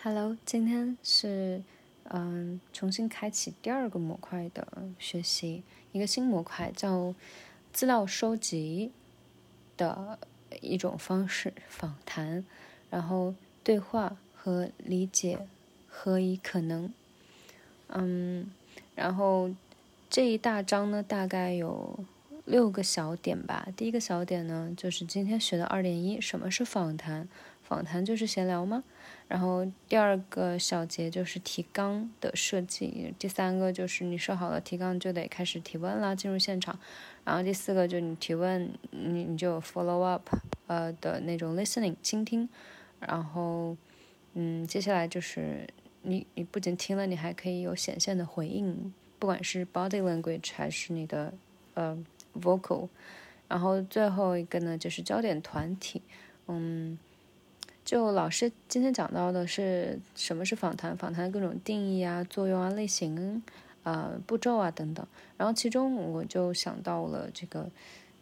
Hello，今天是嗯重新开启第二个模块的学习，一个新模块叫资料收集的一种方式，访谈，然后对话和理解何以可能？嗯，然后这一大章呢，大概有六个小点吧。第一个小点呢，就是今天学的二点一，什么是访谈？访谈就是闲聊吗？然后第二个小节就是提纲的设计，第三个就是你设好了提纲就得开始提问啦，进入现场。然后第四个就你提问，你你就 follow up，呃的那种 listening 倾听。然后，嗯，接下来就是你你不仅听了，你还可以有显现的回应，不管是 body language 还是你的呃 vocal。然后最后一个呢就是焦点团体，嗯。就老师今天讲到的是什么是访谈，访谈的各种定义啊、作用啊、类型、呃步骤啊等等。然后其中我就想到了这个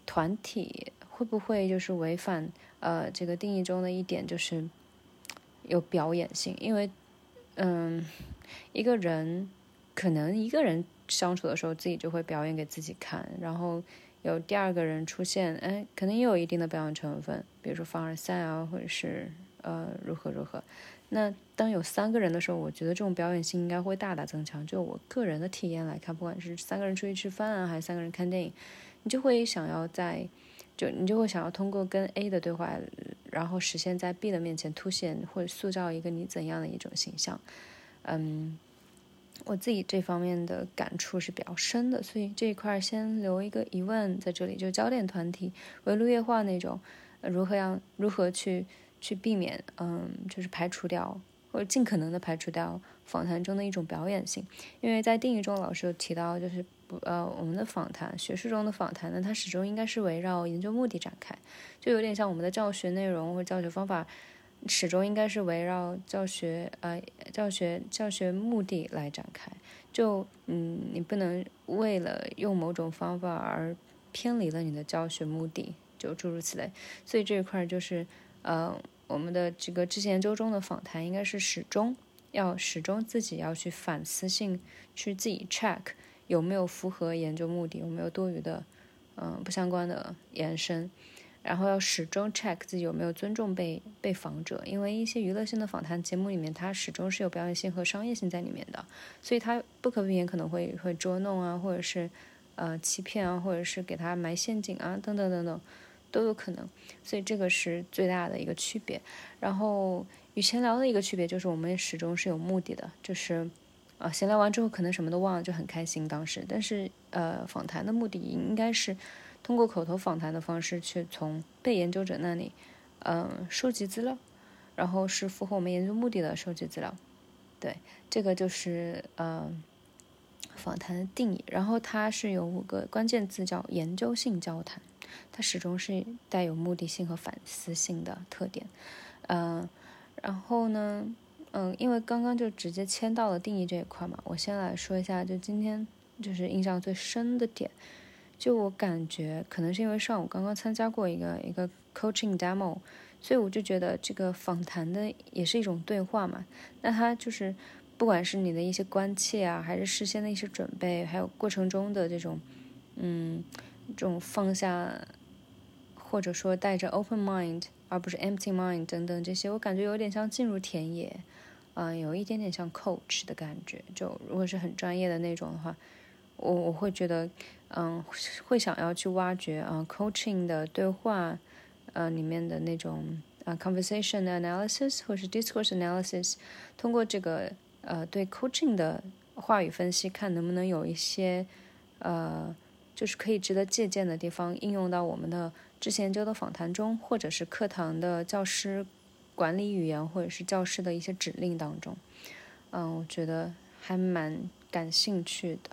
团体会不会就是违反呃这个定义中的一点，就是有表演性。因为嗯一个人可能一个人相处的时候自己就会表演给自己看，然后有第二个人出现，哎，可能也有一定的表演成分，比如说凡尔赛啊，或者是。呃，如何如何？那当有三个人的时候，我觉得这种表演性应该会大大增强。就我个人的体验来看，不管是三个人出去吃饭啊，还是三个人看电影，你就会想要在，就你就会想要通过跟 A 的对话，然后实现在 B 的面前凸显或者塑造一个你怎样的一种形象。嗯，我自己这方面的感触是比较深的，所以这一块先留一个疑问在这里，就焦点团体围炉夜话那种，如何让如何去。去避免，嗯，就是排除掉或者尽可能的排除掉访谈中的一种表演性，因为在定义中老师有提到，就是不呃我们的访谈，学术中的访谈呢，它始终应该是围绕研究目的展开，就有点像我们的教学内容或教学方法，始终应该是围绕教学呃教学教学目的来展开，就嗯你不能为了用某种方法而偏离了你的教学目的，就诸如此类，所以这一块就是。呃，我们的这个之前周中的访谈应该是始终要始终自己要去反思性去自己 check 有没有符合研究目的，有没有多余的嗯不相关的延伸，然后要始终 check 自己有没有尊重被被访者，因为一些娱乐性的访谈节目里面，它始终是有表演性和商业性在里面的，所以它不可避免可能会会捉弄啊，或者是呃欺骗啊，或者是给他埋陷阱啊，等等等等。都有可能，所以这个是最大的一个区别。然后与闲聊的一个区别就是，我们始终是有目的的，就是啊，闲聊完之后可能什么都忘了，就很开心当时。但是呃，访谈的目的应该是通过口头访谈的方式去从被研究者那里嗯收集资料，然后是符合我们研究目的的收集资料。对，这个就是呃访谈的定义。然后它是有五个关键字叫研究性交谈。它始终是带有目的性和反思性的特点，嗯，然后呢，嗯，因为刚刚就直接签到了定义这一块嘛，我先来说一下，就今天就是印象最深的点，就我感觉可能是因为上午刚刚参加过一个一个 coaching demo，所以我就觉得这个访谈的也是一种对话嘛，那它就是不管是你的一些关切啊，还是事先的一些准备，还有过程中的这种，嗯。这种放下，或者说带着 open mind 而不是 empty mind 等等这些，我感觉有点像进入田野，啊，有一点点像 coach 的感觉。就如果是很专业的那种的话，我我会觉得，嗯，会想要去挖掘啊 coaching 的对话，呃，里面的那种啊 conversation analysis 或是 discourse analysis，通过这个呃对 coaching 的话语分析，看能不能有一些呃。就是可以值得借鉴的地方，应用到我们的之前研究的访谈中，或者是课堂的教师管理语言，或者是教师的一些指令当中。嗯，我觉得还蛮感兴趣的，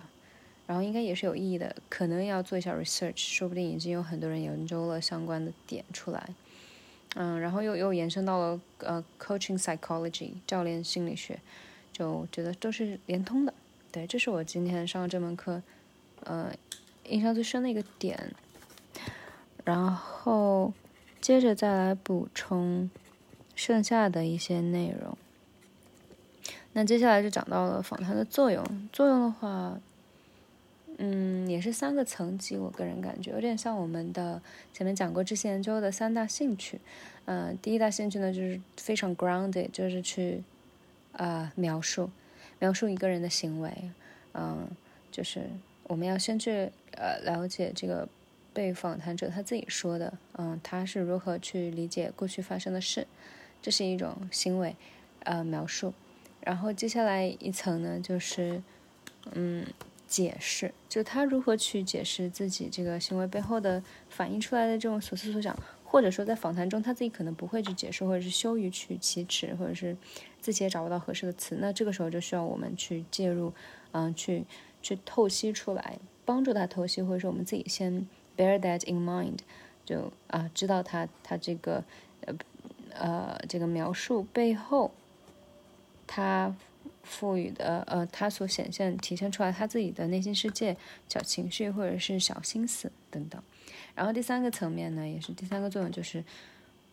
然后应该也是有意义的，可能要做一下 research，说不定已经有很多人研究了相关的点出来。嗯，然后又又延伸到了呃 coaching psychology 教练心理学，就觉得都是连通的。对，这是我今天上这门课，呃。印象最深的一个点，然后接着再来补充剩下的一些内容。那接下来就讲到了访谈的作用。作用的话，嗯，也是三个层级。我个人感觉有点像我们的前面讲过知识研究的三大兴趣。嗯，第一大兴趣呢就是非常 grounded，就是去啊描述描述一个人的行为。嗯，就是我们要先去呃了解这个被访谈者他自己说的，嗯，他是如何去理解过去发生的事，这是一种行为呃描述。然后接下来一层呢，就是，嗯，解释，就他如何去解释自己这个行为背后的反映出来的这种所思所想，或者说在访谈中他自己可能不会去解释，或者是羞于去启齿，或者是自己也找不到合适的词，那这个时候就需要我们去介入，嗯，去去透析出来，帮助他透析，或者说我们自己先 bear that in mind，就啊知道他他这个呃呃这个描述背后。他赋予的，呃，他所显现、体现出来他自己的内心世界、小情绪或者是小心思等等。然后第三个层面呢，也是第三个作用，就是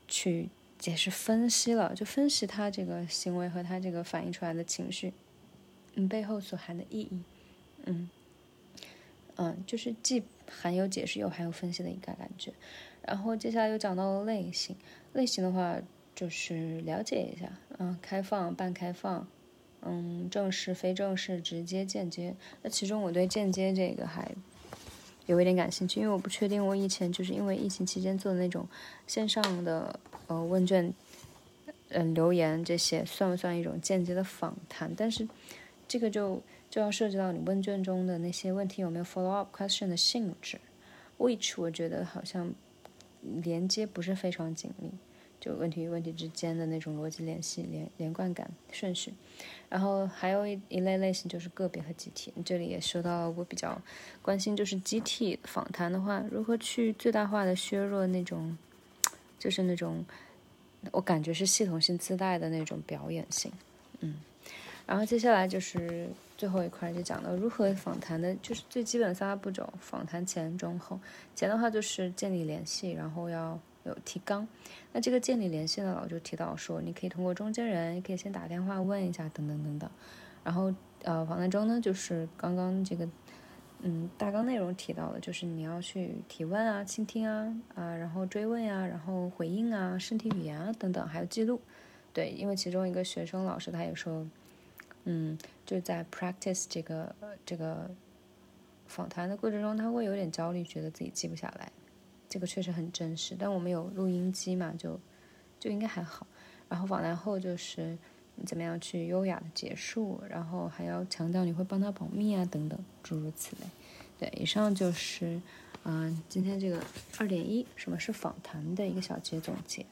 去解释、分析了，就分析他这个行为和他这个反映出来的情绪，嗯，背后所含的意义，嗯，嗯，就是既含有解释又含有分析的一个感觉。然后接下来又讲到了类型，类型的话。就是了解一下，嗯，开放、半开放，嗯，正式、非正式、直接、间接。那其中我对间接这个还有一点感兴趣，因为我不确定我以前就是因为疫情期间做的那种线上的呃问卷，嗯，留言这些算不算一种间接的访谈？但是这个就就要涉及到你问卷中的那些问题有没有 follow up question 的性质，which 我觉得好像连接不是非常紧密。就问题与问题之间的那种逻辑联系、连连贯感、顺序，然后还有一一类类型就是个别和集体。这里也说到我比较关心，就是集体访谈的话，如何去最大化的削弱那种，就是那种我感觉是系统性自带的那种表演性。嗯，然后接下来就是最后一块，就讲到如何访谈的，就是最基本的三大步骤：访谈前、中、后。前的话就是建立联系，然后要。有提纲，那这个建立联系呢，老就提到说，你可以通过中间人，可以先打电话问一下，等等等等。然后，呃，访谈中呢，就是刚刚这个，嗯，大纲内容提到的，就是你要去提问啊，倾听啊，啊，然后追问呀，然后回应啊，身体语言啊，等等，还有记录。对，因为其中一个学生老师他也说，嗯，就在 practice 这个这个访谈的过程中，他会有点焦虑，觉得自己记不下来。这个确实很真实，但我们有录音机嘛，就就应该还好。然后访谈后就是你怎么样去优雅的结束，然后还要强调你会帮他保密啊，等等，诸如此类。对，以上就是嗯今天这个二点一什么是访谈的一个小结总结。